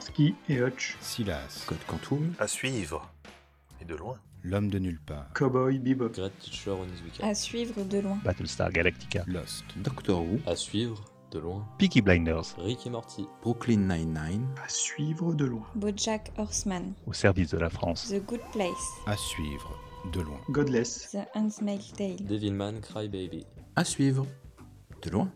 Starsky et Hutch, Silas, Code Quantum, À suivre. Et de loin. L'homme de nulle part, Cowboy Bebop, Great Teacher Onizuka. À suivre de loin. Battlestar Galactica, Lost, Doctor Who, À suivre de loin. Peaky Blinders, Rick et Morty. Brooklyn Nine-Nine, à suivre de loin. Bojack Horseman. au service de la France. The Good Place. à suivre de loin. Godless, The Handmaid's Tale. Devilman Crybaby. à suivre, de loin.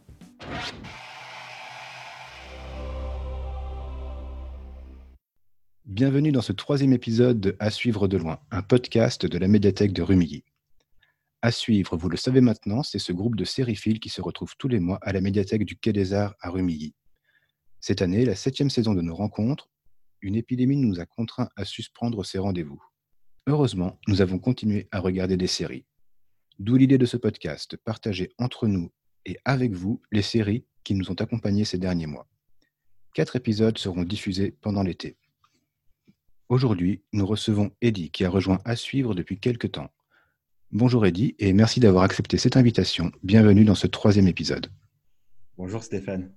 Bienvenue dans ce troisième épisode de À suivre de loin, un podcast de la médiathèque de Rumilly. À suivre, vous le savez maintenant, c'est ce groupe de sériphiles qui se retrouve tous les mois à la médiathèque du Quai des Arts à Rumilly. Cette année, la septième saison de nos rencontres, une épidémie nous a contraints à suspendre ces rendez-vous. Heureusement, nous avons continué à regarder des séries. D'où l'idée de ce podcast, partager entre nous et avec vous les séries qui nous ont accompagnés ces derniers mois. Quatre épisodes seront diffusés pendant l'été. Aujourd'hui, nous recevons Eddy qui a rejoint À suivre depuis quelques temps. Bonjour Eddy et merci d'avoir accepté cette invitation. Bienvenue dans ce troisième épisode. Bonjour Stéphane.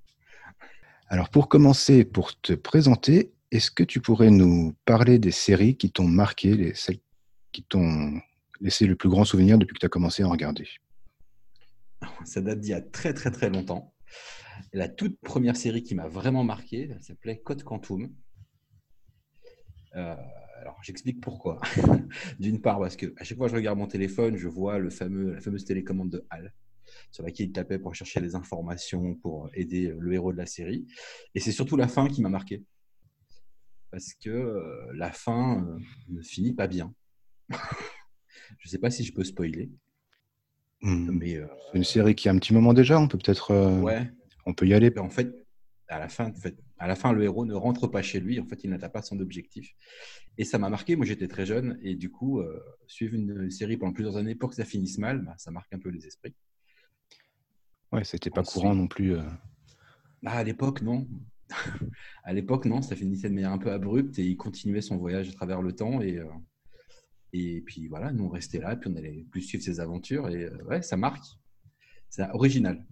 Alors pour commencer, pour te présenter, est-ce que tu pourrais nous parler des séries qui t'ont marqué, les, celles qui t'ont laissé le plus grand souvenir depuis que tu as commencé à en regarder? Ça date d'il y a très très très longtemps. La toute première série qui m'a vraiment marqué, elle s'appelait Code Quantum. Euh, alors j'explique pourquoi. D'une part parce que à chaque fois que je regarde mon téléphone, je vois le fameux, la fameuse télécommande de Hal sur laquelle il tapait pour chercher les informations pour aider le héros de la série. Et c'est surtout la fin qui m'a marqué. Parce que euh, la fin euh, ne finit pas bien. je ne sais pas si je peux spoiler, Hmm, mais euh, C'est une série qui a un petit moment déjà, on peut peut-être euh, ouais, on peut y aller. en fait, à la fin, en fait, à la fin, le héros ne rentre pas chez lui. En fait, il n'atteint pas son objectif. Et ça m'a marqué. Moi, j'étais très jeune. Et du coup, euh, suivre une série pendant plusieurs années pour que ça finisse mal, bah, ça marque un peu les esprits. Ouais, c'était pas Ensuite- courant non plus. euh. Bah, à l'époque, non. à l'époque, non. Ça finissait de manière un peu abrupte. Et il continuait son voyage à travers le temps. Et, euh, et puis voilà, nous, on restait là. Puis on allait plus suivre ses aventures. Et ouais, ça marque. C'est original.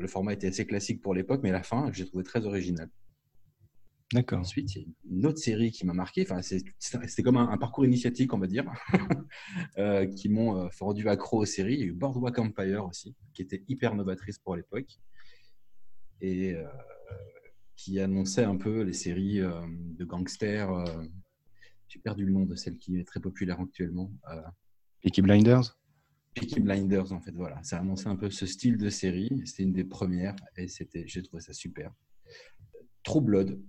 Le format était assez classique pour l'époque. Mais la fin, j'ai trouvé très original. D'accord. Ensuite, il y a une autre série qui m'a marqué. Enfin, c'était comme un, un parcours initiatique, on va dire, euh, qui m'ont euh, rendu accro aux séries. Il y a eu Boardwalk Empire aussi, qui était hyper novatrice pour l'époque et euh, qui annonçait un peu les séries euh, de gangsters. J'ai perdu le nom de celle qui est très populaire actuellement. Peaky Blinders? Peaky Blinders, en fait, voilà. Ça annonçait un peu ce style de série. C'était une des premières et c'était, j'ai trouvé ça super. True Blood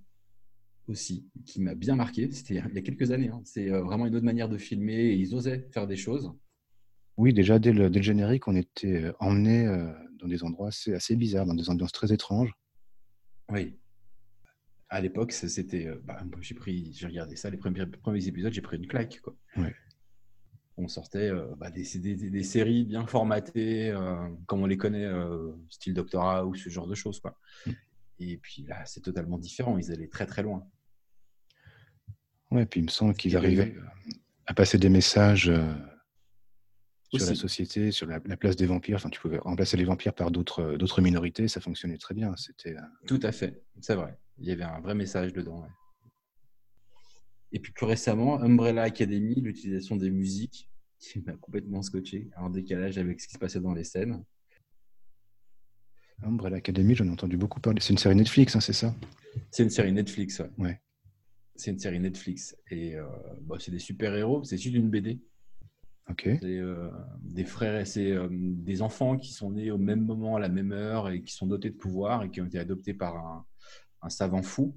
aussi, qui m'a bien marqué. C'était il y a quelques années. hein. C'est euh, vraiment une autre manière de filmer et ils osaient faire des choses. Oui, déjà dès le, dès le générique, on était euh, emmenés euh, dans des endroits assez, assez bizarres, dans des ambiances très étranges. Oui. À l'époque, c'était. bah, j'ai pris, j'ai regardé ça, les premiers, premiers épisodes, j'ai pris une claque. Quoi. On sortait bah, des, des, séries bien formatées, euh, comme on les connaît, euh, style Doctora ou ce genre de choses. Quoi. Mm. Et puis là, c'est totalement différent. Ils allaient très très loin. Ouais, puis il me semble qu'ils arrivaient à passer des messages euh, sur la société, sur la, la place des vampires. Enfin, tu pouvais remplacer les vampires par d'autres euh, d'autres minorités, ça fonctionnait très bien. C'était euh, Tout à fait, c'est vrai. Il y avait un vrai message dedans. ouais. Et puis plus récemment, Umbrella Academy, l'utilisation des musiques, qui m'a complètement scotché, en décalage avec ce qui se passait dans les scènes. Umbrella Academy, j'en ai entendu beaucoup parler. C'est une série Netflix, hein, c'est ça? C'est une série Netflix, ouais. Ouais. C'est une série Netflix. Et euh, bah, c'est des super-héros, c'est juste une BD. Ok. C'est euh, des frères c'est euh, des enfants qui sont nés au même moment, à la même heure, et qui sont dotés de pouvoirs et qui ont été adoptés par un, un savant fou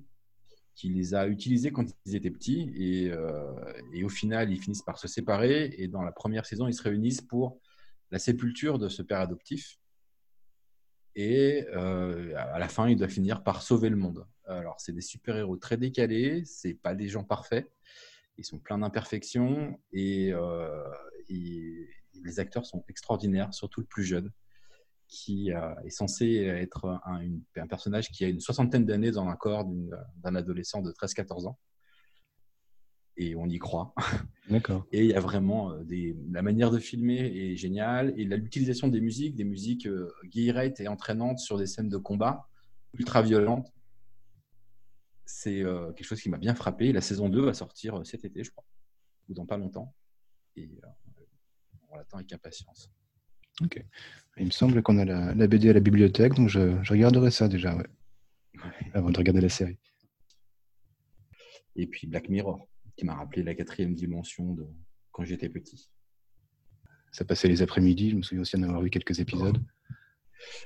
qui les a utilisés quand ils étaient petits. Et, et au final, ils finissent par se séparer. Et dans la première saison, ils se réunissent pour la sépulture de ce père adoptif. Et à la fin, il doit finir par sauver le monde. Alors, c'est des super-héros très décalés, c'est pas des gens parfaits, ils sont pleins d'imperfections et, euh, et les acteurs sont extraordinaires, surtout le plus jeune, qui euh, est censé être un, une- un personnage qui a une soixantaine d'années dans un corps d'un adolescent de 13-14 ans. Et on y croit. D'accord. Et il y a vraiment euh, des... la manière de filmer est géniale et l'utilisation des musiques, des musiques euh, et entraînantes sur des scènes de combat ultra violentes. C'est euh, quelque chose qui m'a bien frappé. La saison 2 va sortir euh, cet été, je crois, ou dans pas longtemps. Et euh, on l'attend avec impatience. Ok. Il me semble qu'on a la, la BD à la bibliothèque, donc je, je regarderai ça déjà, ouais, avant de regarder la série. Et puis Black Mirror, qui m'a rappelé la quatrième dimension de quand j'étais petit. Ça passait les après-midi, je me souviens aussi d'en avoir vu quelques épisodes.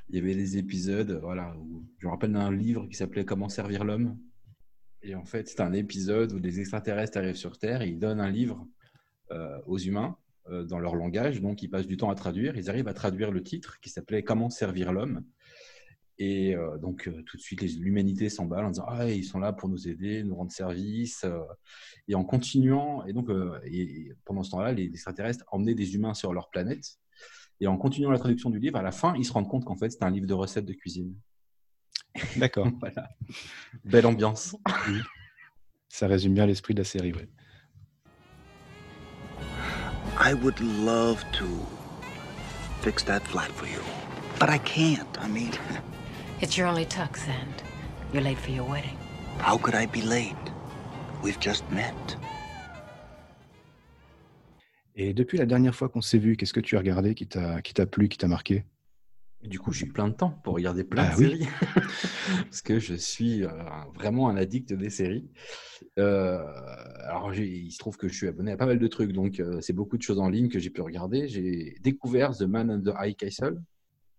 Il y avait des épisodes, voilà, où je me rappelle d'un livre qui s'appelait Comment servir l'homme. Et en fait, c'est un épisode où des extraterrestres arrivent sur Terre et ils donnent un livre euh, aux humains euh, dans leur langage. Donc, ils passent du temps à traduire. Ils arrivent à traduire le titre qui s'appelait Comment servir l'homme. Et euh, donc, tout de suite, l'humanité s'emballe en disant Ah, ils sont là pour nous aider, nous rendre service. et en continuant, et donc, pendant ce temps-là, les extraterrestres emmenaient des humains sur leur planète. Et en continuant la traduction du livre, à la fin, ils se rendent compte qu'en fait, c'est un livre de recettes de cuisine. D'accord. Voilà. Belle ambiance. Ça résume bien l'esprit de la série, ouais. I would love to fix that flat for you. But I can't. I mean, It's your only tux, and you're late for your wedding. how could I be late? We've just met. Et depuis la dernière fois qu'on s'est vu, qu'est-ce que tu as regardé qui t'a qui t'a plu, qui t'a marqué? Du coup, j'ai eu plein de temps pour regarder plein Ah de oui. séries. Parce que je suis euh, vraiment un addict des séries. Euh, alors, il se trouve que je suis abonné à pas mal de trucs. Donc, euh, c'est beaucoup de choses en ligne que j'ai pu regarder. J'ai découvert The Man in the High Castle.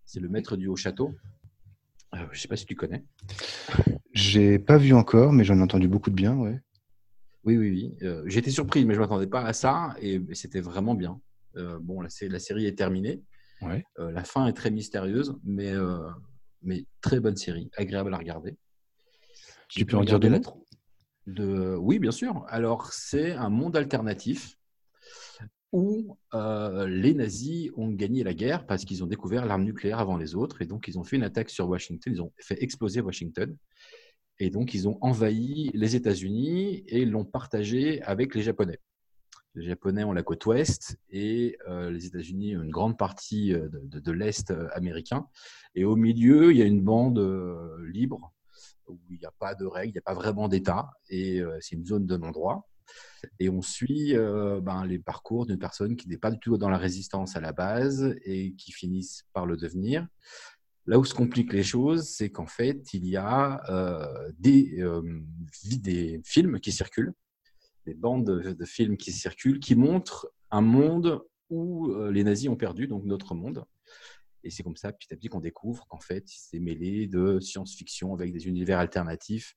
C'est le maître du haut château. Je sais pas si tu connais. J'ai pas vu encore, mais j'en ai entendu beaucoup de bien, ouais. Oui, oui, oui. J'étais surpris, mais je ne m'attendais pas à ça. Et c'était vraiment bien. Bon, la série est terminée. Ouais. Euh, la fin est très mystérieuse, mais, euh, mais très bonne série, agréable à regarder. Tu peux en dire regarder deux la mots tro- de... Oui, bien sûr. Alors, c'est un monde alternatif où euh, les nazis ont gagné la guerre parce qu'ils ont découvert l'arme nucléaire avant les autres. Et donc, ils ont fait une attaque sur Washington. Ils ont fait exploser Washington. Et donc, ils ont envahi les États-Unis et l'ont partagé avec les Japonais. Les Japonais ont la côte ouest et euh, les États-Unis ont une grande partie euh, de, l'Est euh, américain. Et au milieu, il y a une bande libre où il n'y a pas de règles, il n'y a pas vraiment d'État et c'est une zone de non-droit. Et on suit ben, les parcours d'une personne qui n'est pas du tout dans la résistance à la base et qui finissent par le devenir. Là où se compliquent les choses, c'est qu'en fait, il y a des, des films qui circulent, des bandes de, films qui circulent, qui montrent un monde où euh, les nazis ont perdu, donc notre monde. Et c'est comme ça, petit à petit, qu'on découvre qu'en fait, c'est mêlé de science-fiction avec des univers alternatifs,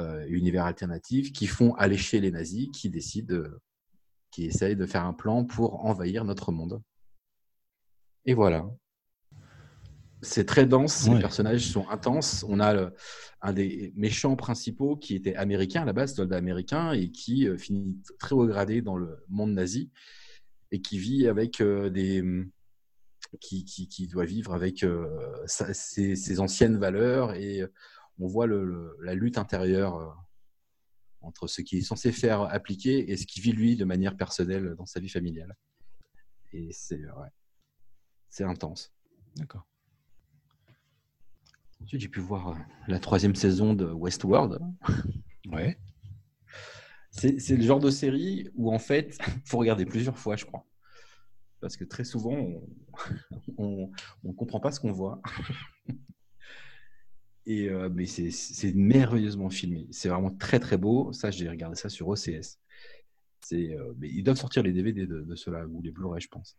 euh, univers alternatifs qui font allécher les nazis, qui décident, qui essayent de faire un plan pour envahir notre monde. Et voilà. C'est très dense, Ouais. les personnages sont intenses. On a le- un des méchants principaux qui était américain à la base, soldat américain, et qui euh, finit très haut gradé dans le monde nazi, et qui vit avec euh, des. Qui, qui, qui doit vivre avec euh, sa- ses, ses anciennes valeurs, et euh, on voit le- le- la lutte intérieure euh, entre ce qu'il est censé faire appliquer et ce qu'il vit lui de manière personnelle dans sa vie familiale. Et c'est ouais, c'est intense. D'accord. Ensuite, j'ai pu voir euh, la troisième saison de Westworld. Ouais. C'est le genre de série où, en fait, il faut regarder plusieurs fois, je crois. Parce que très souvent, on ne comprend pas ce qu'on voit. Et, euh, mais c'est- merveilleusement filmé. C'est vraiment très, très beau. Ça, j'ai regardé ça sur OCS. Euh, mais ils doivent sortir les DVD de, de ceux-là, ou les Blu-ray, je pense.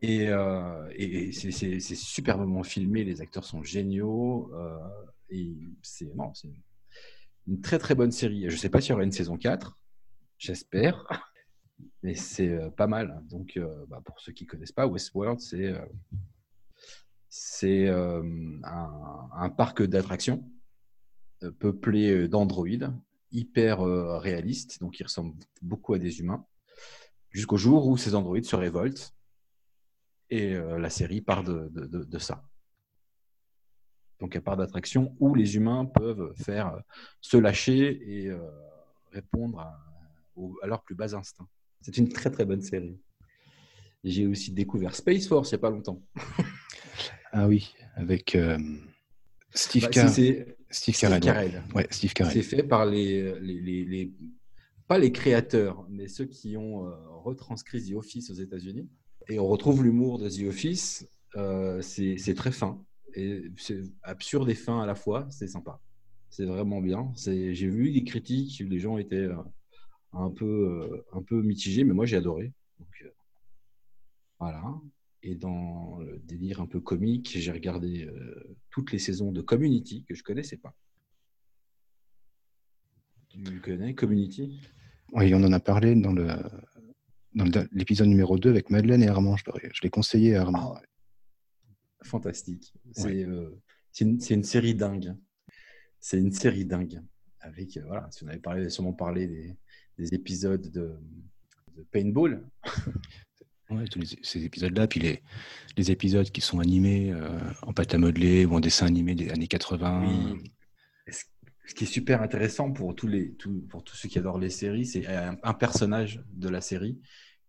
Et, euh, c'est- superbement filmé. Les acteurs sont géniaux. euh, et c'est une, très, très bonne série. Je ne sais pas s'il y aura une saison 4. J'espère. Mais c'est euh, pas mal. Donc, bah, pour ceux qui ne connaissent pas, Westworld, c'est c'est un, parc d'attractions peuplé d'androïdes, hyper euh, réaliste, donc ils ressemblent beaucoup à des humains, jusqu'au jour où ces androïdes se révoltent. Et euh, la série part de, de- de- de ça. Donc, elle part d'attractions où les humains peuvent faire euh, se lâcher et euh, répondre à, au- à leurs plus bas instincts. C'est une très très bonne série. J'ai aussi découvert Space Force il n'y a pas longtemps. Ah oui, avec euh, Steve Bah, si Steve Steve Carell. ouais. Carell. Ouais, Steve Carell. C'est fait par les, les, les- les- pas les créateurs, mais ceux qui ont euh, retranscrit The Office aux États-Unis. Et on retrouve l'humour de The Office. euh, c'est très fin et c'est absurde et fin à la fois. C'est sympa. C'est vraiment bien. J'ai vu des critiques, les gens étaient euh, un peu euh, un peu mitigés, mais moi j'ai adoré. Voilà. Et dans le délire un peu comique, j'ai regardé toutes les saisons de Community que je connaissais pas. Tu connais Community? Oui, on en a parlé dans le dans l'épisode numéro 2 avec Madeleine et Armand. Je l'ai conseillé à Armand. Ah. Fantastique. C'est euh, c'est une, série dingue. C'est une série dingue. Avec, euh, voilà, si on avait parlé, sûrement parlé des, des épisodes de, de Paintball. Ouais, tous les- ces épisodes-là, puis les, les épisodes qui sont animés euh, en pâte à modeler ou en dessin animé des années 80. Oui. Et Ce qui est super intéressant pour tous, les, tous- pour tous ceux qui adorent les séries, c'est un, un personnage de la série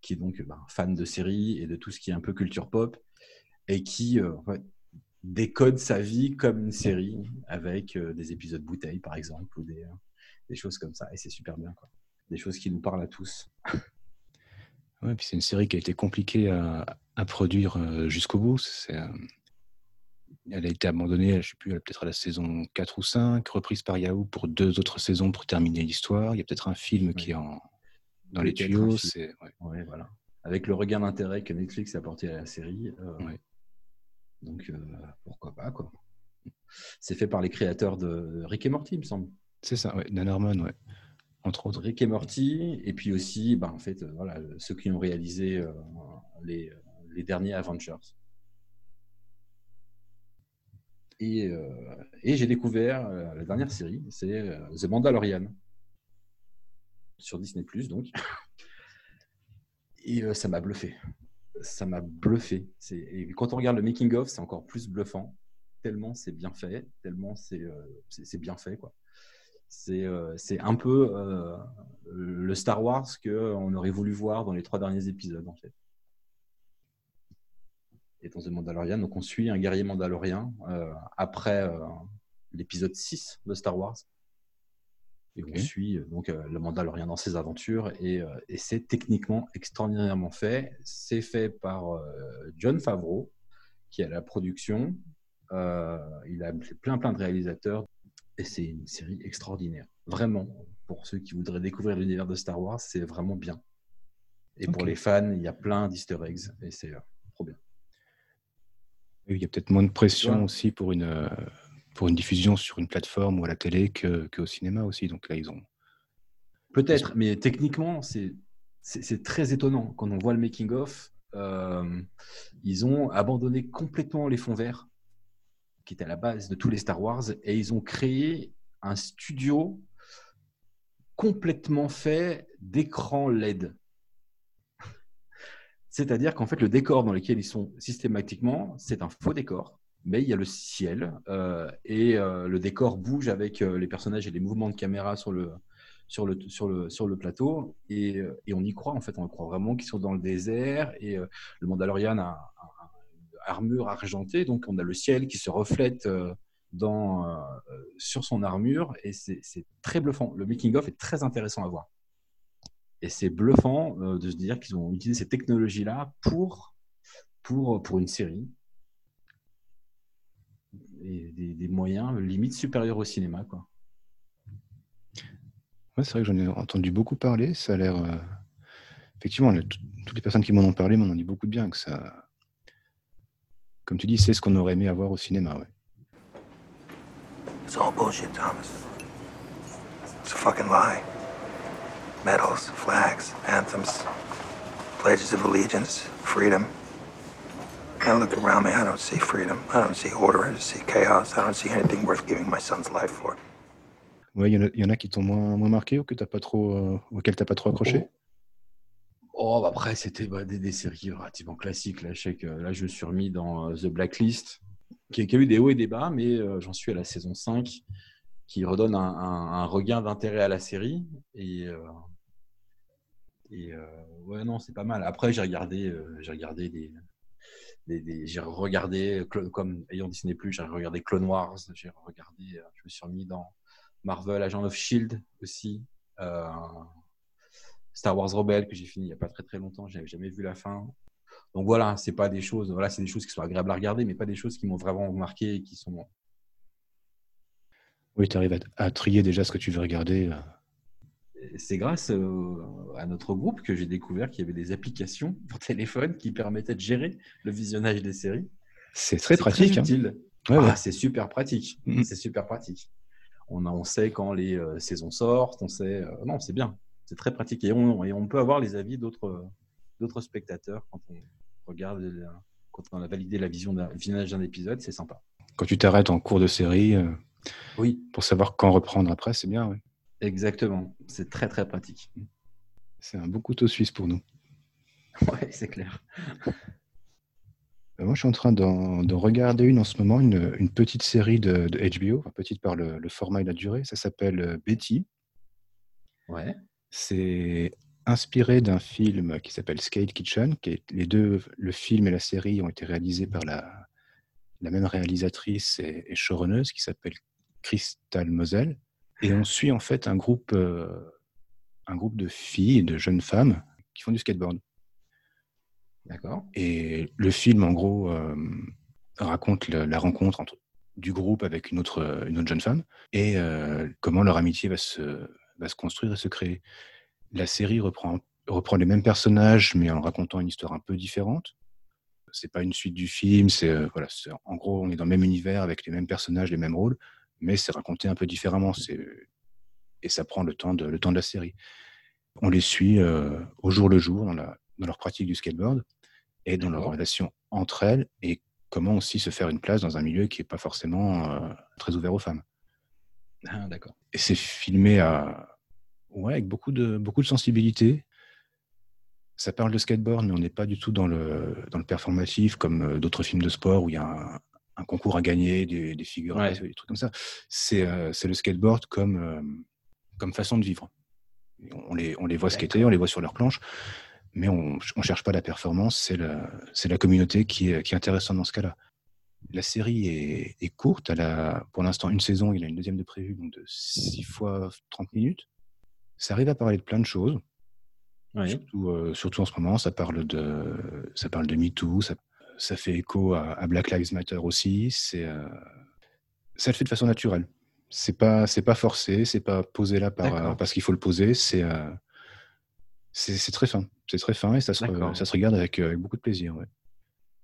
qui est donc ben, fan de séries et de tout ce qui est un peu culture pop et qui euh, en fait, décode sa vie comme une série avec euh, des épisodes bouteilles par exemple ou des, euh, des choses comme ça. Et c'est super bien. Quoi. Des choses qui nous parlent à tous. Ouais, puis c'est une série qui a été compliquée à, à produire euh, jusqu'au bout. C'est, euh, elle a été abandonnée, je ne sais plus, peut-être à la saison 4 ou 5, reprise par Yahoo pour deux autres saisons pour terminer l'histoire. Il y a peut-être un film qui est en, dans les tuyaux. C'est, ouais. Ouais, voilà. Avec le regain d'intérêt que Netflix a apporté à la série. euh, Ouais. Donc, euh, pourquoi pas, quoi. C'est fait par les créateurs de Rick et Morty, il me semble. C'est ça, ouais. Dan Harmon, ouais. entre autres. Rick et Morty, et puis aussi, bah, en fait, euh, voilà, ceux qui ont réalisé les, les derniers Avengers. Et, euh, et j'ai découvert euh, la dernière série, c'est euh, The Mandalorian sur Disney donc. Et euh, ça m'a bluffé. Ça m'a bluffé. Et quand on regarde le making of, c'est encore plus bluffant. Tellement c'est bien fait, tellement c'est euh, bien fait quoi. C'est euh, un peu le Star Wars que on aurait voulu voir dans les trois derniers épisodes en fait. Et dans The Mandalorian, donc on suit un guerrier mandalorien après l'épisode 6 de Star Wars. Et on suit euh, donc euh, le Mandalorien dans ses aventures et, euh, et c'est techniquement extraordinairement fait. C'est fait par John Favreau qui à la production. Il a plein plein de réalisateurs et c'est une série extraordinaire. Vraiment, pour ceux qui voudraient découvrir l'univers de Star Wars, c'est vraiment bien. Et pour les fans, il y a plein d'easter eggs et c'est euh, trop bien. Il y a peut-être moins de pression Ouais. aussi pour une, euh, pour une diffusion sur une plateforme ou à la télé que- qu'au cinéma aussi. Donc là, ils ont. Peut-être, mais techniquement, c'est très étonnant. Quand on voit le making-of, euh, ils ont abandonné complètement les fonds verts, qui étaient à la base de tous les Star Wars, et ils ont créé un studio complètement fait d'écrans LED. C'est-à-dire qu'en fait, le décor dans lequel ils sont systématiquement, c'est un faux décor, mais il y a le ciel euh, et euh, le décor bouge avec euh, les personnages et les mouvements de caméra sur le, sur le, sur le, sur le plateau et, et on y croit en fait, on croit vraiment qu'ils sont dans le désert et le Mandalorian a, une armure argentée, donc on a le ciel qui se reflète dans, sur son armure et c'est très bluffant. Le making-of est très intéressant à voir. Et c'est bluffant de se dire qu'ils ont utilisé ces technologies-là pour, pour, pour une série. Et des, des moyens limite supérieurs au cinéma. Quoi. Ouais, c'est vrai que j'en ai entendu beaucoup parler. Ça a l'air. euh, Effectivement, le- toutes les personnes qui m'en ont parlé m'en ont dit beaucoup de bien. Que ça... Comme tu dis, c'est ce qu'on aurait aimé avoir au cinéma. Ouais. It's all bullshit, Thomas. It's a fucking lie. Medals, flags, anthems, pledges of allegiance, freedom. I look around me, I don't see freedom. I don't see order, I just see chaos. I don't see anything worth giving my son's life for. Ouais, il y, en a- il y en a qui t'ont moins, moins marqué ou que t'as pas trop, euh, auquel tu n'as pas trop accroché? Oh, bah après, c'était bah, des, des séries relativement classiques. Là, je sais que là, je me suis remis dans euh, The Blacklist, qui, qui a eu des hauts et des bas, mais euh, j'en suis à la saison 5, qui redonne un, un- un regain d'intérêt à la série. Et, euh, et euh, ouais, non, c'est pas mal. Après, j'ai regardé, euh, j'ai regardé des, j'ai regardé, comme ayant Disney Plus, j'ai regardé Clone Wars, j'ai regardé, euh, je me suis remis dans Marvel, Agent of Shield aussi, euh, Star Wars Rebelle que j'ai fini il n'y a pas très très longtemps, j'avais jamais vu la fin. Donc voilà, c'est pas des choses, voilà, c'est des choses qui sont agréables à regarder, mais pas des choses qui m'ont vraiment marqué et qui sont. Oui, tu arrives à, à trier déjà ce que tu veux regarder. euh. C'est grâce euh, à notre groupe que j'ai découvert qu'il y avait des applications pour téléphone qui permettaient de gérer le visionnage des séries. C'est très pratique. hein. Ouais, Ah, ouais. c'est super pratique. Mhm. C'est super pratique. On, a- on sait quand les euh, saisons sortent, on sait. euh, non, c'est bien. C'est très pratique. Et on, et on peut avoir les avis d'autres d'autres spectateurs quand on regarde, quand on a validé la vision d'un visionnage d'un épisode. C'est sympa. Quand tu t'arrêtes en cours de série, euh, Oui, pour savoir quand reprendre après, c'est bien. ouais. Exactement. C'est très, très pratique. C'est un beau couteau suisse pour nous. Ouais, c'est clair. Euh, Moi, je suis en train d'en regarder une en ce moment, une, une petite série de, de HBO, enfin, petite par le, le format et la durée. Ça s'appelle euh, Betty. Ouais. C'est inspiré d'un film qui s'appelle Scale Kitchen. Qui est, les deux, le film et la série ont été réalisés par la, la même réalisatrice et, et showrunneuse qui s'appelle Crystal Moselle. Et on suit en fait un groupe, euh, un groupe de filles et de jeunes femmes qui font du skateboard. D'accord. Et le film, en gros, euh, raconte la rencontre entre, du groupe avec une autre, une autre jeune femme et euh, comment leur amitié va se, construire et se créer. La série reprend, les mêmes personnages, mais en racontant une histoire un peu différente. C'est pas une suite du film, c'est voilà, en gros, on est dans le même univers avec les mêmes personnages, les mêmes rôles, mais c'est raconté un peu différemment. Et ça prend le temps de, le temps de la série. On les suit euh, au jour le jour dans, la, dans leur pratique du skateboard et dans leur relation entre elles et comment aussi se faire une place dans un milieu qui n'est pas forcément euh, très ouvert aux femmes. Ah, D'accord. Et c'est filmé à, ouais, avec beaucoup de, beaucoup de sensibilité. Ça parle de skateboard, mais on n'est pas du tout dans le, dans le performatif comme euh, d'autres films de sport où il y a un, un concours à gagner, des, des figures, Ouais. des trucs comme ça. C'est euh, le skateboard comme, euh, comme façon de vivre. On les, on les voit skater, on les voit sur leur planche, mais on ne cherche pas la performance, c'est la, la communauté qui est, qui est intéressante dans ce cas-là. La série est, est courte, elle a pour l'instant une saison, il a une deuxième de prévue, donc de 6 fois 30 minutes. Ça arrive à parler de plein de choses, Oui. surtout, euh, surtout en ce moment, ça parle de, ça parle de MeToo, ça, ça fait écho à, à Black Lives Matter aussi, c'est, euh, ça le fait de façon naturelle. C'est pas, c'est pas forcé, c'est pas posé là par, euh, parce qu'il faut le poser, c'est, euh, c'est, c'est très fin. C'est très fin et ça se, ça se regarde avec, avec beaucoup de plaisir. ouais.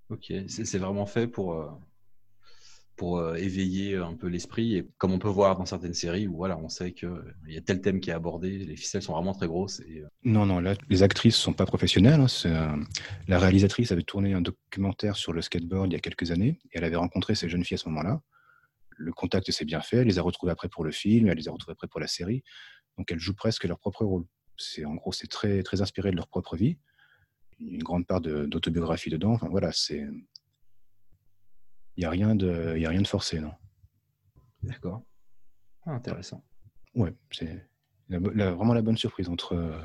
Ok, c'est vraiment fait pour, pour euh, éveiller un peu l'esprit. Et comme on peut voir dans certaines séries où voilà, on sait qu'il y a tel thème qui est abordé, les ficelles sont vraiment très grosses. Et, euh, Non, non, là, les actrices sont pas professionnelles. hein, euh, la réalisatrice avait tourné un documentaire sur le skateboard il y a quelques années et elle avait rencontré ces jeunes filles à ce moment-là. Le contact s'est bien fait, elle les a retrouvées après pour le film, elle les a retrouvées après pour la série. Donc elles jouent presque leur propre rôle. C'est en gros, c'est très très inspiré de leur propre vie. Une grande part de- d'autobiographie dedans. Enfin voilà, c'est il y a rien de y a rien de forcé, non. D'accord. Ah, intéressant. Ouais, c'est vraiment la bonne surprise entre euh,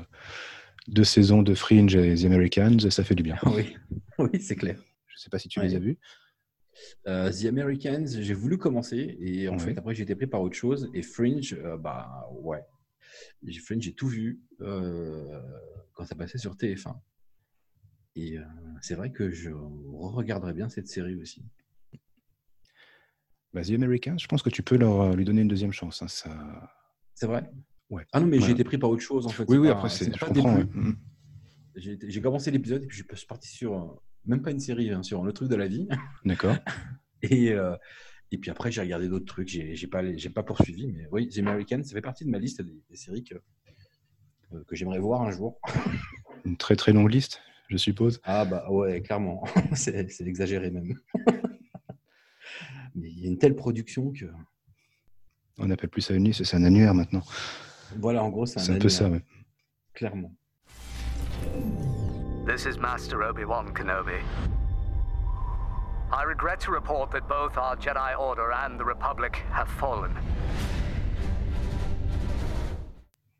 deux saisons de Fringe et The Americans, ça fait du bien. oui, oui c'est clair. Je sais pas si tu Ouais. les as vus. Euh, The Americans, j'ai voulu commencer et en Ouais. fait après j'ai été pris par autre chose et Fringe, euh, bah ouais, J'ai- Fringe j'ai tout vu quand ça passait sur TF1 et c'est vrai que je regarderais bien cette série aussi. Bah, The Americans, je pense que tu peux leur, euh, lui donner une deuxième chance. hein, ça... C'est vrai Ouais. Ah non mais Ouais. j'ai été pris par autre chose en fait. Oui, oui, pas- après, c'est, je comprends. ouais. Mhm. J'ai commencé l'épisode et puis je suis parti sur euh, même pas une série, hein, sur le truc de la vie. D'accord. Et, euh, et puis après, j'ai regardé d'autres trucs. J'ai j'ai pas, j'ai pas poursuivi, mais oui, The Americans, ça fait partie de ma liste des, des séries que, euh, que j'aimerais voir un jour. Une très très longue liste, je suppose. Ah bah ouais, clairement. c'est c'est exagéré même. Mais il y a une telle production que. On n'appelle plus ça une liste, c'est un annuaire maintenant. Voilà, en gros, c'est un, C'est un peu ça, ouais. Clairement. This is Master Obi-Wan Kenobi. I regret to report that both our Jedi Order and the Republic have fallen.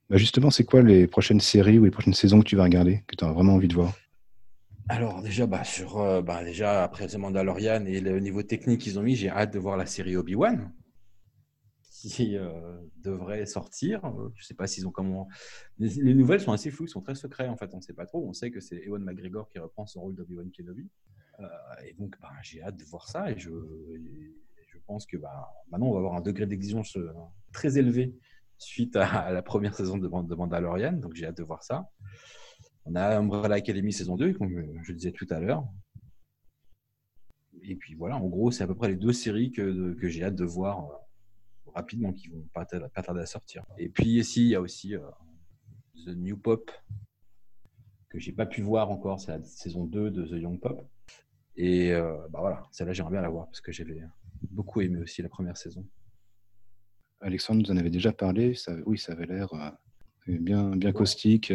Bah, justement, c'est quoi les prochaines séries ou les prochaines saisons que tu vas regarder, que tu as vraiment envie de voir? Alors déjà, bah, sur, euh, bah, déjà après The Mandalorian et le niveau technique qu'ils ont mis, j'ai hâte de voir la série Obi-Wan qui euh, devrait sortir. Euh, Je sais pas s'ils ont comment. Les, les nouvelles sont assez floues, sont très secrets en fait. On ne sait pas trop. On sait que c'est Ewan McGregor qui reprend son rôle d'Obi-Wan Kenobi. Et donc, bah, j'ai hâte de voir ça et je, je pense que maintenant on va avoir un degré d'exigence très élevé suite à, la première saison de, de Mandalorian. Donc j'ai hâte de voir ça. On a Umbrella Academy saison 2, comme je, disais tout à l'heure. Et puis voilà, en gros, c'est à peu près les deux séries que, que j'ai hâte de voir euh, rapidement, qui vont pas, tar- pas tarder à sortir. Et puis ici, il y a aussi euh, The New Pop, que j'ai pas pu voir encore, c'est la saison 2 de The Young Pop. Et euh, bah voilà, celle-là, j'aimerais bien la voir, parce que j'avais beaucoup aimé aussi la première saison. Alexandre nous en avait déjà parlé. Ça, oui, ça avait l'air bien, bien caustique.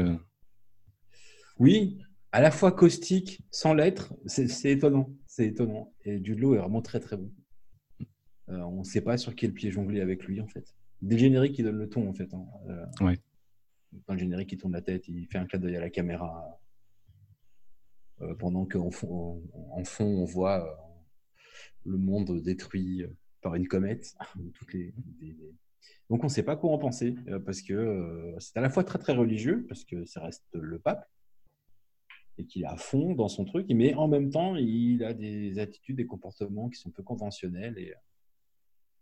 Oui, à la fois caustique, sans l'être, c'est étonnant. C'est étonnant. Et Jude Law est vraiment très très bon. Euh, on ne sait pas sur quel pied jongler avec lui en fait. Dès le générique, il donne le ton en fait. hein. Euh, Ouais. Dans le générique, il tourne la tête, il fait un clin d'œil à la caméra. Euh, pendant qu'en fond, en fond, on voit le monde détruit par une comète. Toutes les, des- des- Donc on ne sait pas quoi en penser, parce que c'est à la fois très très religieux, parce que ça reste le pape, et qu'il est à fond dans son truc, mais en même temps, il a des attitudes, des comportements qui sont peu conventionnels, et,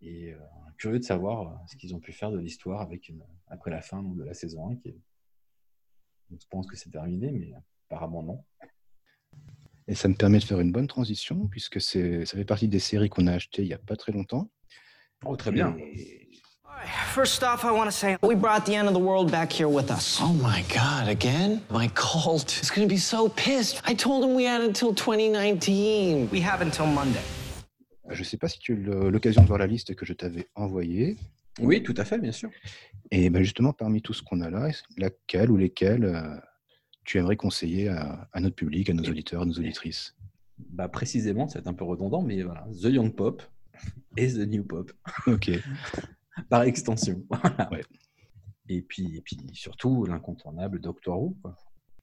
et euh, curieux de savoir euh, ce qu'ils ont pu faire de l'histoire avec une- après la fin donc, de la saison 1. Qui est... donc, je pense que c'est terminé, mais apparemment non. Et ça me permet de faire une bonne transition, puisque ça fait partie des séries qu'on a achetées il n'y a pas très longtemps. Oh, très bien. Et- First off, I want to say we brought the end of the world back here with us. Oh my god, again? My cult is gonna be so pissed. I told him we had until 2019. We have until Monday. Je ne sais pas si tu as l'occasion de voir la liste que je t'avais envoyée. Oui, tout à fait, bien sûr. Et ben justement, parmi tout ce qu'on a là, laquelle ou lesquelles euh, tu aimerais conseiller à, à notre public, à nos auditeurs, à nos auditrices? Bah, précisément, c'est un peu redondant, mais voilà, The Young Pop et The New Pop. Ok. Par extension. Voilà. Ouais. Et, puis, et puis surtout l'incontournable Doctor Who. Quoi.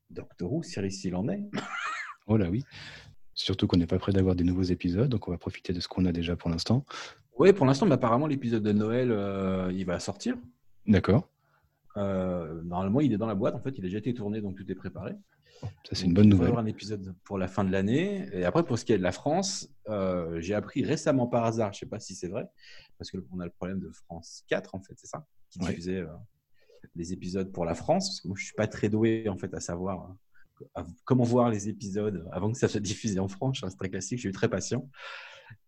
Doctor Who, série s'il en est. Oh là oui. Surtout qu'on n'est pas prêt d'avoir des nouveaux épisodes, donc on va profiter de ce qu'on a déjà pour l'instant. Oui, pour l'instant, mais apparemment, l'épisode de Noël, euh, il va sortir. D'accord. Euh, normalement, il est dans la boîte. En fait, il a déjà été tourné, donc tout est préparé. Ça, c'est une bonne il y nouvelle. avoir un épisode pour la fin de l'année. Et après, pour ce qui est de la France, euh, j'ai appris récemment par hasard, je ne sais pas si c'est vrai, parce qu'on a le problème de France 4, en fait, c'est ça, qui Ouais. diffusait euh, les épisodes pour la France. Parce que moi, je ne suis pas très doué, en fait, à savoir euh, à- comment voir les épisodes avant que ça soit diffusé en France. C'est très classique, je suis très patient.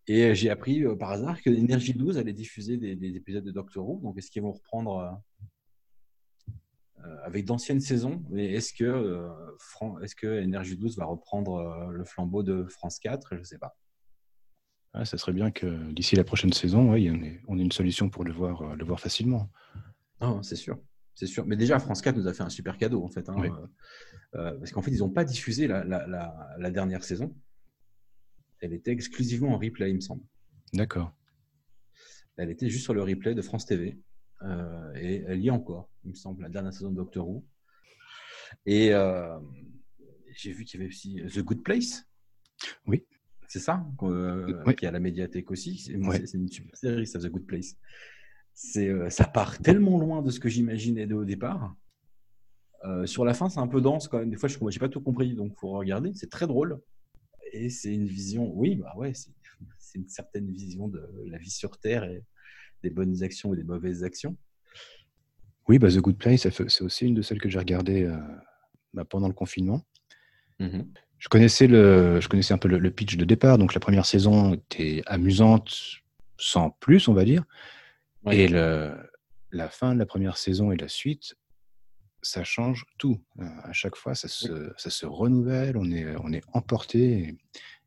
Et j'ai appris par hasard que Énergie 12 allait diffuser des, des épisodes de Doctor Who. Donc, est-ce qu'ils vont reprendre avec d'anciennes saisons est-ce que, euh, est-ce que Énergie 12 va reprendre euh, le flambeau de France 4 Je ne sais pas. Ah, ça serait bien que d'ici la prochaine saison, ouais, on ait, une solution pour le voir, euh, le voir facilement. Non, c'est sûr. C'est sûr. Mais déjà, France 4 nous a fait un super cadeau, en fait. hein, Oui. euh, euh, parce qu'en fait, ils n'ont pas diffusé la, la- la- la dernière saison. Elle était exclusivement en replay, il me semble. D'accord. Elle était juste sur le replay de France TV. Euh, et elle y est encore, il me semble, la dernière saison de Doctor Who. Et euh, j'ai vu qu'il y avait aussi The Good Place. Oui. C'est ça, euh, Oui. qui est à la médiathèque aussi. C'est une super série, ça, The Good Place. C'est, euh, ça part tellement loin de ce que j'imaginais au départ. Euh, sur la fin, c'est un peu dense quand même. Des fois, je n'ai pas tout compris, donc il faut regarder. C'est très drôle. Et c'est une vision, oui, bah ouais, c'est c'est une certaine vision de la vie sur Terre et des bonnes actions et des mauvaises actions. Oui, bah, The Good Place, c'est aussi une de celles que j'ai regardées euh, bah, pendant le confinement. Mhm. Je connaissais, le, je connaissais un peu le, le pitch de départ, donc la première saison était amusante sans plus, on va dire. Ouais. Et le, la fin de la première saison et la suite, ça change tout. Euh, à chaque fois, ça se, ça se renouvelle, on est, on est emporté. Et,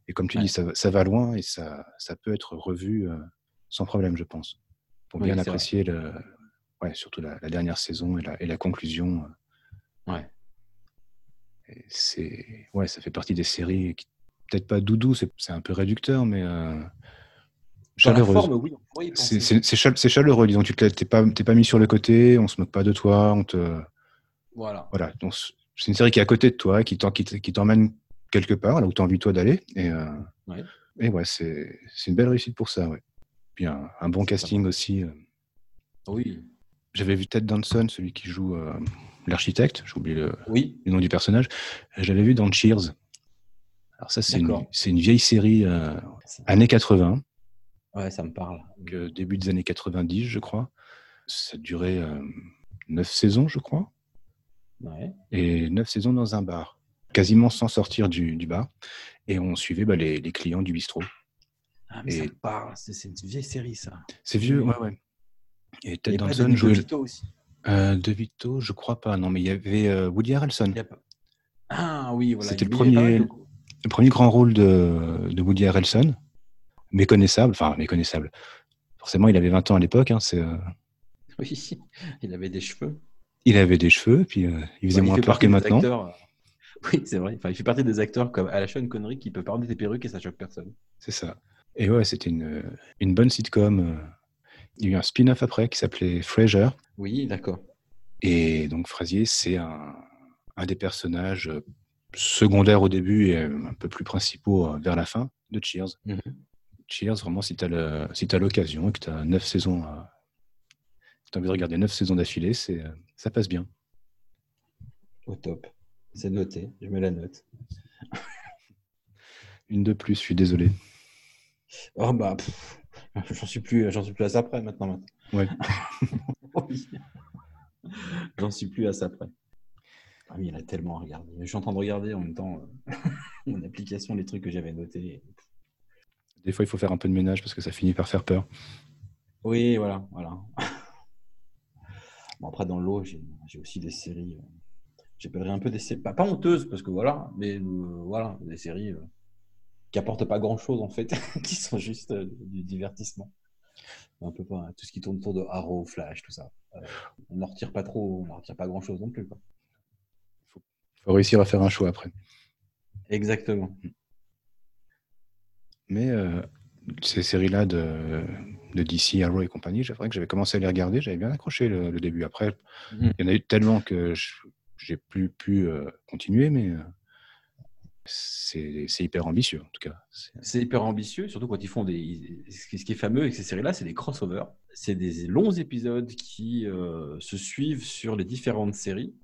et comme tu Ouais. dis, ça, va- ça va loin et ça, ça peut être revu euh, sans problème, je pense, pour bien apprécier le, ouais, surtout la, la dernière saison et la, et la conclusion. euh. Ouais. C'est, ouais, ça fait partie des séries qui, peut-être pas doudou, c'est un peu réducteur, mais euh, oui, y C'est chaleureux, disons. Tu t'es pas, mis sur le côté, on se moque pas de toi, on te. Voilà. C'est une série qui est à côté de toi, qui t'emmène quelque part, là où tu as envie toi d'aller. Et, euh, Ouais. et ouais, c'est c'est une belle réussite pour ça. Ouais. Puis un, un bon casting aussi. euh. Oui. J'avais vu Ted Danson, celui qui joue euh, l'architecte, j'ai oublié le, Oui. le nom du personnage. Je l'avais vu dans Cheers. Alors ça, c'est une, vieille série euh, années 80, Ouais, ça me parle. donc, début des années 90, je crois. Ça durait neuf saisons, je crois. Ouais. et neuf saisons dans un bar, quasiment sans sortir du, du bar. Et on suivait bah, les, les clients du bistrot. Ah, mais ça Et- me parle. C'est une vieille série, ça. C'est vieux, ouais, ouais. Et Ted Danson jouait. DeVito aussi. Euh, De Vito, je crois pas, non, mais il y avait euh, Woody Harrelson. A pas- Ah oui, voilà. C'était le premier, de- le premier grand rôle de, de Woody Harrelson. Méconnaissable, enfin méconnaissable. Forcément, il avait 20 ans à l'époque. hein, c'est, euh, Oui, il avait des cheveux. il avait des cheveux, puis euh, il faisait Ouais, moins peur que maintenant. acteurs, Oui, c'est vrai. Enfin, il fait partie des acteurs comme à la Sean Connery qui peut parler des perruques et ça choque personne. C'est ça. Et ouais, c'était une, une bonne sitcom. Il y a eu un spin-off après qui s'appelait Frasier. Oui, d'accord. Et donc Frasier, c'est un, un des personnages secondaires au début et un peu plus principaux euh, vers la fin de Cheers. Mhm. Cheers, vraiment, si tu as si l'occasion et que tu as neuf saisons, à... tu as envie de regarder neuf saisons d'affilée, c'est, euh, ça passe bien. Au top. C'est noté. Je mets la note. Une de plus, je suis désolé. Oh bah, j'en suis plus, j'en suis plus à ça près maintenant. maintenant. Ouais. Oui. J'en suis plus à ça près. Ah, mais il y en a tellement à regarder. Je suis en train de regarder en même temps euh, mon application, les trucs que j'avais notés. Des fois, il faut faire un peu de ménage parce que ça finit par faire peur. Oui, voilà, voilà. Bon, après, dans l'eau, j'ai j'ai aussi des séries. euh, J'appellerais un peu des séries, pas, pas honteuses, parce que voilà, mais euh, voilà, des séries euh, qui apportent pas grand-chose en fait, qui sont juste euh, du divertissement. Un peu pas tout ce qui tourne autour de Arrow, Flash, tout ça. Euh, on n'en retire pas trop, on n'en retire pas grand-chose non plus. Il faut réussir à faire un choix après. Exactement. Mais euh, ces séries-là de, de DC, Arrow et compagnie, c'est vrai que j'avais commencé à les regarder, j'avais bien accroché le, le début. Après, Mhm. il y en a eu tellement que j'ai plus pu continuer, mais c'est hyper ambitieux en tout cas. C'est- hyper ambitieux, surtout quand ils font des. Ce qui est fameux avec ces séries-là, c'est des crossovers. C'est des longs épisodes qui euh, se suivent sur les différentes séries.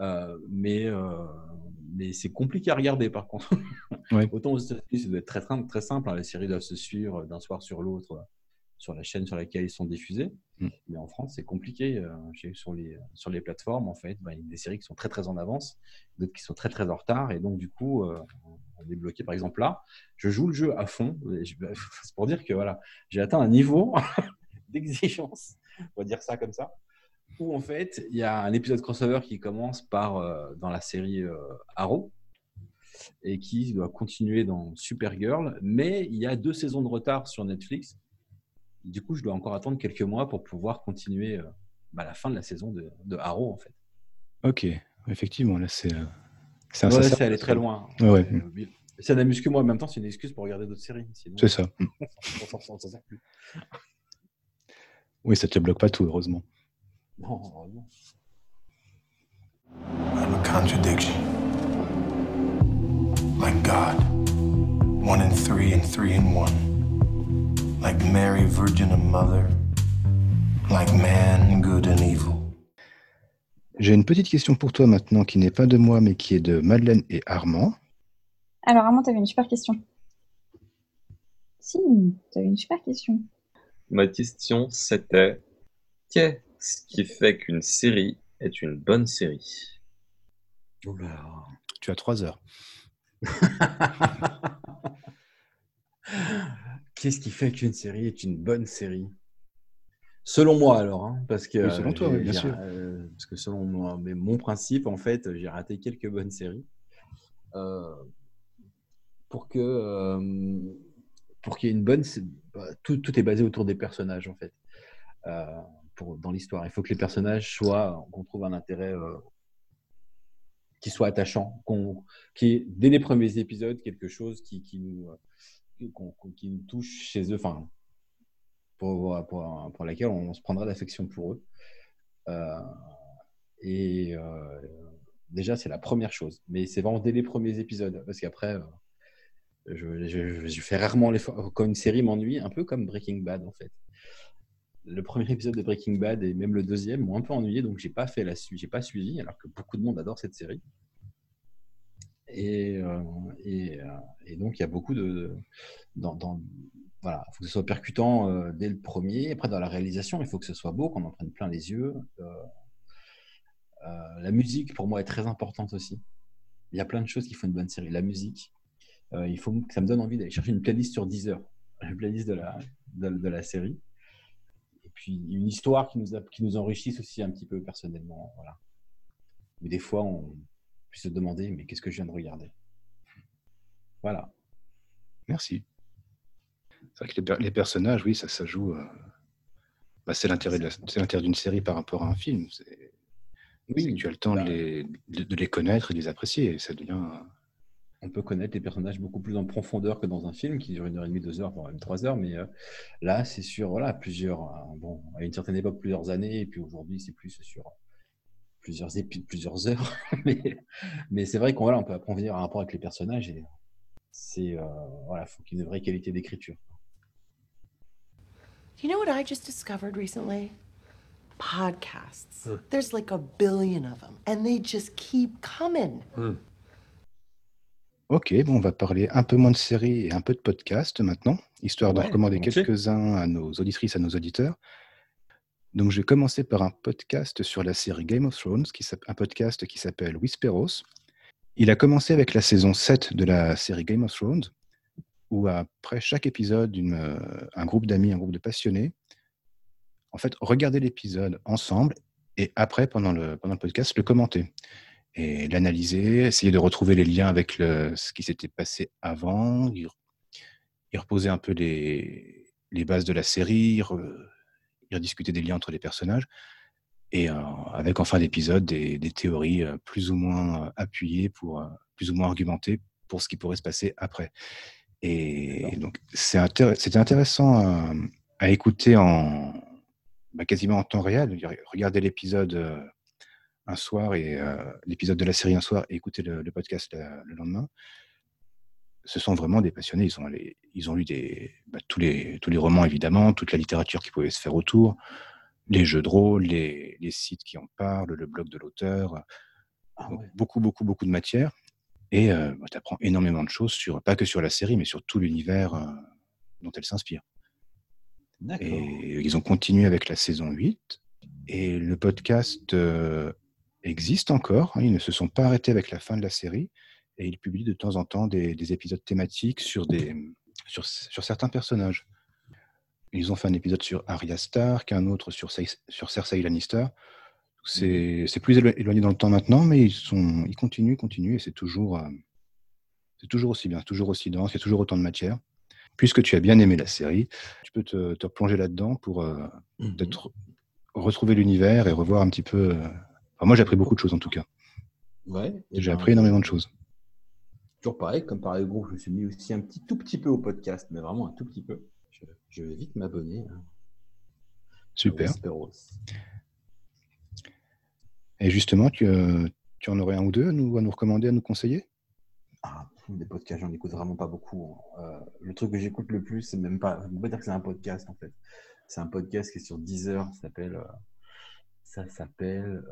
Euh, mais euh, mais c'est compliqué à regarder par contre. Ouais. Autant aux États-Unis, ça doit être très, simple- très simple. hein, les séries doivent se suivre d'un soir sur l'autre sur la chaîne sur laquelle ils sont diffusés. Mm. Mais en France, c'est compliqué. euh, sur, les, sur les plateformes, en fait, bah, il y a des séries qui sont très très en avance, d'autres qui sont très très en retard. Et donc, du coup, euh, on est bloqué. Par exemple, là, je joue le jeu à fond. bah, C'est pour dire que voilà, j'ai atteint un niveau d'exigence, on va dire ça comme ça, où en fait, il y a un épisode crossover qui commence par euh, dans la série Arrow et qui doit continuer dans Supergirl, mais il y a deux saisons de retard sur Netflix. Du coup, je dois encore attendre quelques mois pour pouvoir continuer euh, bah, la fin de la saison de, de Arrow, en fait. Ok, effectivement, là c'est. euh, c'est un Ouais, c'est allé très loin. Ouais. Euh. Ça n'amuse que moi. En même temps, c'est une excuse pour regarder d'autres séries. Sinon, C'est ça. On s'en- on s'en sert plus. Oui, ça te bloque pas tout, heureusement. Non, heureusement. I'm a contradiction. Like God. One in three and three in one. Like Mary, Virgin and Mother. Like man, good and evil. J'ai une petite question pour toi maintenant qui n'est pas de moi mais qui est de Madeleine et Armand. Alors, Armand, t'avais une super question. Si, t'avais une super question. Ma question, c'était qu'est-ce qui fait qu'une série est une bonne série? Tu as trois heures. Qu'est-ce qui fait qu'une série est une bonne série Selon moi, alors, hein, parce que Oui, selon toi, oui, bien sûr. euh, parce que selon moi, mais mon principe, en fait, j'ai raté quelques bonnes séries. Euh, pour que euh, pour qu'il y ait une bonne, bah, tout, tout est basé autour des personnages, en fait. Pour, dans l'histoire, il faut que les personnages soient, qu'on trouve un intérêt qui soit attachant, qu'on, qui dès les premiers épisodes quelque chose qui, qui nous qui nous touche chez eux, enfin pour, pour, laquelle on se prendra d'affection pour eux. Euh, et, euh, Déjà, c'est la première chose. Mais c'est vraiment dès les premiers épisodes. Parce qu'après, euh, je, je- fais rarement l'effort. Quand une série m'ennuie, un peu comme Breaking Bad, en fait. Le premier épisode de Breaking Bad et même le deuxième m'ont un peu ennuyé, donc j'ai pas fait la suite, j'ai pas suivi, alors que beaucoup de monde adore cette série. Et, euh, euh, et donc il y a beaucoup de, dans, dans- voilà, il faut que ce soit percutant euh, dès le premier. Après, dans la réalisation, il faut que ce soit beau, qu'on en prenne plein les yeux. La musique, pour moi, est très importante aussi. Il y a plein de choses qui font une bonne série. La musique, il faut ça me donne envie d'aller chercher une playlist sur Deezer, la playlist de la, de, de la série. Et puis une histoire qui nous, qui nous enrichisse aussi un petit peu personnellement. Voilà. Mais des fois, on se demander, mais qu'est-ce que je viens de regarder? Voilà. Merci. C'est vrai que les, per- les personnages, oui, ça, ça joue. euh, bah, c'est l'intérêt d'une série par rapport à un film. Oui, tu as le temps bah- de, les, de, de les connaître et de les apprécier. Et ça devient. on peut connaître les personnages beaucoup plus en profondeur que dans un film qui dure une heure et demie, deux heures, voire même trois heures. Mais euh, là, c'est sur voilà, plusieurs, euh, bon, à une certaine époque, plusieurs années, et puis aujourd'hui, c'est plus sur plusieurs épi- plusieurs heures. mais mais c'est vrai qu'on voilà, on peut approfondir un rapport avec les personnages et c'est euh, voilà, faut qu'il y ait une vraie qualité d'écriture. You know what I just discovered recently? Podcasts. There's like a billion of them, and they just keep coming. Ok, bon, on va parler un peu moins de séries et un peu de podcasts maintenant, histoire de Ouais, recommander volontiers. quelques-uns à nos auditrices, à nos auditeurs. Donc, je vais commencer par un podcast sur la série Game of Thrones, qui un podcast qui s'appelle Whisperos. Il a commencé avec la saison 7 de la série Game of Thrones, où après chaque épisode, euh, un groupe d'amis, un groupe de passionnés, en fait, regardaient l'épisode ensemble et après, pendant le, pendant le podcast, le commentaient et l'analyser, essayer de retrouver les liens avec ce qui s'était passé avant, y, y reposer un peu les, les bases de la série, rediscuter des liens entre les personnages, et euh, avec en fin d'épisode des, des théories euh, plus ou moins euh, appuyées, pour, plus ou moins argumentées pour ce qui pourrait se passer après. Et donc, intér- c'était intéressant à, à écouter en bah, quasiment en temps réel. Regarder l'épisode un soir et euh, l'épisode de la série un soir et écouter le, le podcast le lendemain. Ce sont vraiment des passionnés. Ils ont, les- ils ont lu des, bah, tous, les, tous les romans, évidemment, toute la littérature qui pouvait se faire autour, les jeux de rôle, les, les sites qui en parlent, le blog de l'auteur. Donc, Beaucoup, beaucoup, beaucoup de matière. Et tu apprends énormément de choses, sur, pas que sur la série, mais sur tout l'univers euh, dont elle s'inspire. Et ils ont continué avec la saison 8. Et le podcast euh, existe encore. hein, ils ne se sont pas arrêtés avec la fin de la série. Et ils publient de temps en temps des, des épisodes thématiques sur, des, sur, sur certains personnages. Ils ont fait un épisode sur Arya Stark, un autre sur, Cersei- sur Cersei Lannister. C'est c'est plus élo- éloigné dans le temps maintenant, mais ils, sont, ils continuent, continuent, et c'est toujours, euh, c'est toujours aussi bien, toujours aussi dense, il y a toujours autant de matière. Puisque tu as bien aimé la série, tu peux te, te replonger là-dedans pour euh, peut-être retrouver l'univers et revoir un petit peu. euh, enfin, moi, j'ai appris beaucoup de choses en tout cas. Ouais. J'ai ben, appris énormément de choses. Toujours pareil, comme par le groupe, je me suis mis aussi un petit tout petit peu au podcast, mais vraiment un tout petit peu. Je, je vais vite m'abonner. hein. Super. Et justement, tu, euh, tu en aurais un ou deux à nous, à nous recommander, à nous conseiller? Ah, des podcasts, j'en écoute vraiment pas beaucoup. hein. Euh, le truc que j'écoute le plus, c'est même pas. On peut dire que c'est un podcast en fait. C'est un podcast qui est sur Deezer. Ça s'appelle. euh, ça s'appelle.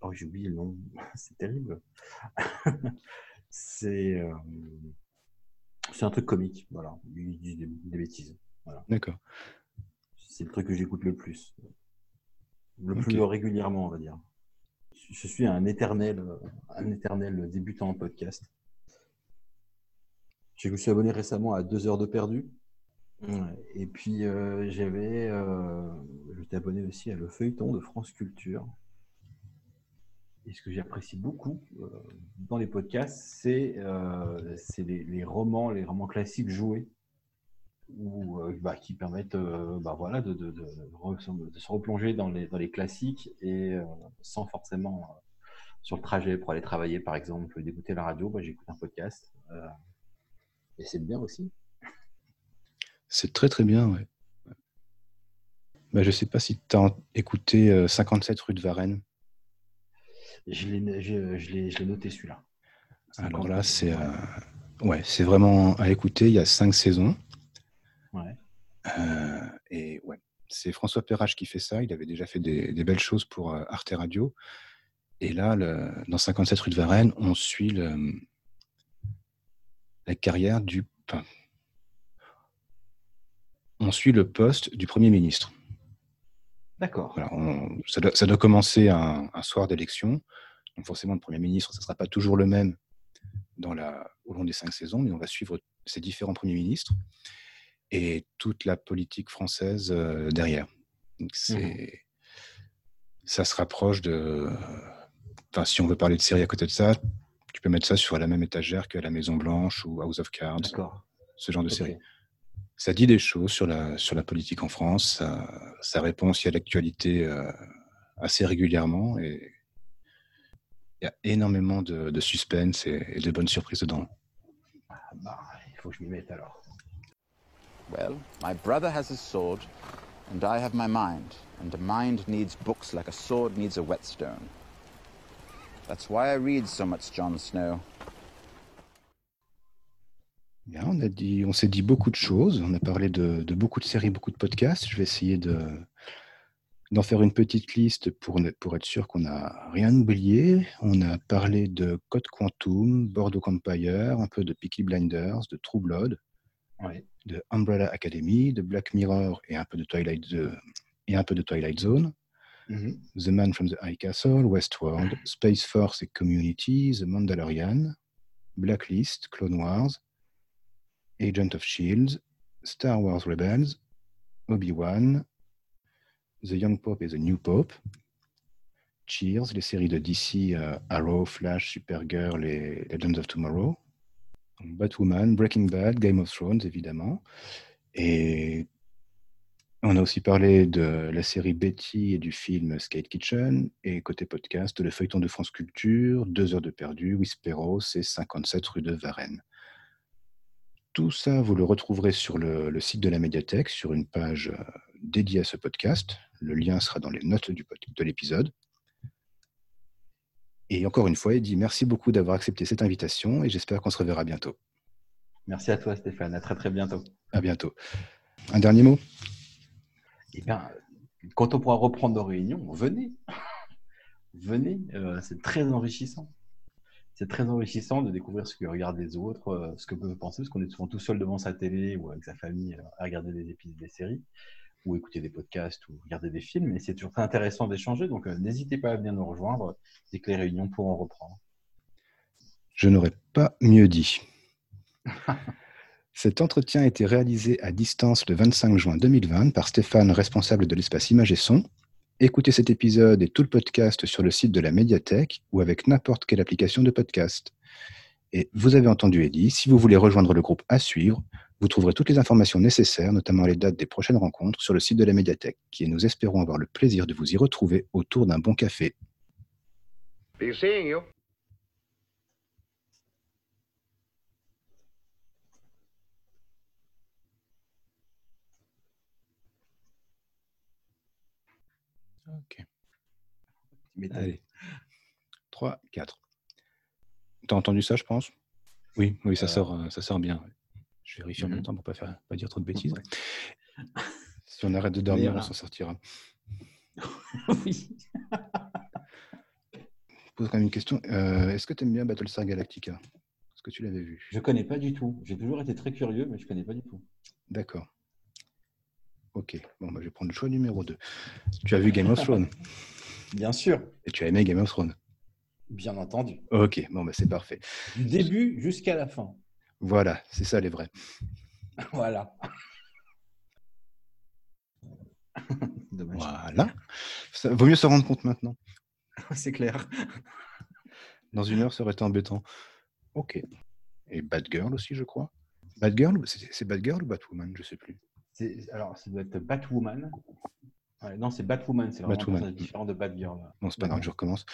Oh, j'ai oublié le nom. c'est terrible. c'est. euh, C'est un truc comique. Voilà. Ils disent des, des bêtises. Voilà. D'accord. C'est le truc que j'écoute le plus. Le plus régulièrement, on va dire. Je suis un éternel, un éternel débutant en podcast. Je me suis abonné récemment à deux heures de perdu. Ouais. Et puis euh, j'avais, euh, j'étais abonné aussi à le feuilleton de France Culture. Et ce que j'apprécie beaucoup euh, dans les podcasts, c'est euh, les, romans, les romans classiques joués, ou euh, bah, qui permettent, bah, voilà, de, se replonger dans les, dans les classiques et sans forcément sur le trajet pour aller travailler, par exemple, d'écouter la radio, bah, j'écoute un podcast. et c'est bien aussi. C'est très très bien. Bah, je sais pas si tu as écouté euh, 57 rue de Varennes. Je l'ai je, je l'ai- je l'ai noté celui-là. Alors là, c'est euh, ouais, c'est vraiment à écouter. Il y a cinq saisons. Ouais. Euh, et ouais, c'est François Perrache qui fait ça. Il avait déjà fait des, des belles choses pour euh, Arte Radio. Et là, le- dans 57 rue de Varennes, on suit le- la carrière du. enfin, on suit le poste du Premier ministre. D'accord. Voilà, ça, doit, ça doit commencer un, un soir d'élection. Donc forcément, le Premier ministre, ça ne sera pas toujours le même dans la, au long des cinq saisons, mais on va suivre ces différents premiers ministres et toute la politique française euh, derrière. Donc c'est, ça se rapproche de. Enfin, si on veut parler de série à côté de ça, tu peux mettre ça sur la même étagère que La Maison Blanche ou House of Cards, ce genre de série. Ça dit des choses sur la, sur la politique en France, ça, ça répond aussi à l'actualité euh, assez régulièrement et il y a énormément de, de suspense et, et de bonnes surprises dedans. Ah, bah, il faut que je m'y mette alors. Well, my brother has his sword, and I have my mind, and a mind needs books like a sword needs a whetstone. That's why I read so much Jon Snow. Bien, on a dit, on s'est dit beaucoup de choses. On a parlé de, de beaucoup de séries, beaucoup de podcasts. Je vais essayer de d'en faire une petite liste pour, être sûr qu'on n'a rien oublié. On a parlé de Code Quantum, Bordeaux Empire, un peu de Peaky Blinders, de True Blood, Ouais. de Umbrella Academy, de Black Mirror et un peu de Twilight, de- et un peu de Twilight Zone. Mhm. The Man from the High Castle, Westworld, Space Force et Community, The Mandalorian, Blacklist, Clone Wars, Agent of Shield, Star Wars Rebels, Obi-Wan, The Young Pope et The New Pope, Cheers, les séries de DC, euh, Arrow, Flash, Supergirl et Legends of Tomorrow, Batwoman, Breaking Bad, Game of Thrones évidemment, et on a aussi parlé de la série Betty et du film Skate Kitchen, et côté podcast, le feuilleton de France Culture, 2 heures de perdu, Whisperos et 57 rue de Varennes. Tout ça, vous le retrouverez sur le, le site de la médiathèque, sur une page euh, dédiée à ce podcast. Le lien sera dans les notes du de l'épisode. Et encore une fois, Eddie, merci beaucoup d'avoir accepté cette invitation et j'espère qu'on se reverra bientôt. Merci à toi, Stéphane. À très très bientôt. À bientôt. Un dernier mot? Eh bien, quand on pourra reprendre nos réunions, venez. venez. euh, c'est très enrichissant. C'est très enrichissant de découvrir ce que regardent les autres, euh, ce que peuvent penser, parce qu'on est souvent tout seul devant sa télé ou avec sa famille euh, à regarder des épisodes des séries, ou écouter des podcasts, ou regarder des films. Mais c'est toujours très intéressant d'échanger. Donc, euh, n'hésitez pas à venir nous rejoindre dès que les réunions pourront reprendre. Je n'aurais pas mieux dit. Cet entretien a été réalisé à distance le 25 juin 2020 par Stéphane, responsable de l'espace Images et Son. Écoutez cet épisode et tout le podcast sur le site de la médiathèque ou avec n'importe quelle application de podcast. Et vous avez entendu Eddie, si vous voulez rejoindre le groupe à suivre, vous trouverez toutes les informations nécessaires, notamment les dates des prochaines rencontres, sur le site de la médiathèque, qui nous espérons avoir le plaisir de vous y retrouver autour d'un bon café. Ok. Allez. 3, 4. T'as entendu ça, je pense? Oui, oui, ça, Euh. sort, euh, ça sort bien. Je vérifie en même Mhm. temps pour pas, faire, pas dire trop de bêtises. Ouais. Si on arrête de dormir, on s'en sortira. oui. Je pose quand même une question. Euh, Est-ce que tu aimes bien Battlestar Galactica? Est-ce que tu l'avais vu? Je connais pas du tout. J'ai toujours été très curieux, mais je connais pas du tout. D'accord. Ok, bon, bah, je vais prendre le choix numéro 2. Tu as vu Game of Thrones? Bien sûr, Et tu as aimé Game of Thrones? Bien entendu. Ok, bon, bah, c'est parfait. Du début jusqu'à la fin. Voilà, c'est ça les vrais. Voilà. Dommage. Voilà. Ça, vaut mieux se rendre compte maintenant. C'est clair. Dans une heure, ça aurait été embêtant. Ok. Et Batgirl aussi, je crois. Batgirl, c'est Batgirl ou Batwoman? Je sais plus. Alors, ça doit être Batwoman. Ouais, non, c'est Batwoman. C'est vraiment Batwoman. différent de Batgirl. Non, c'est pas grave, je recommence.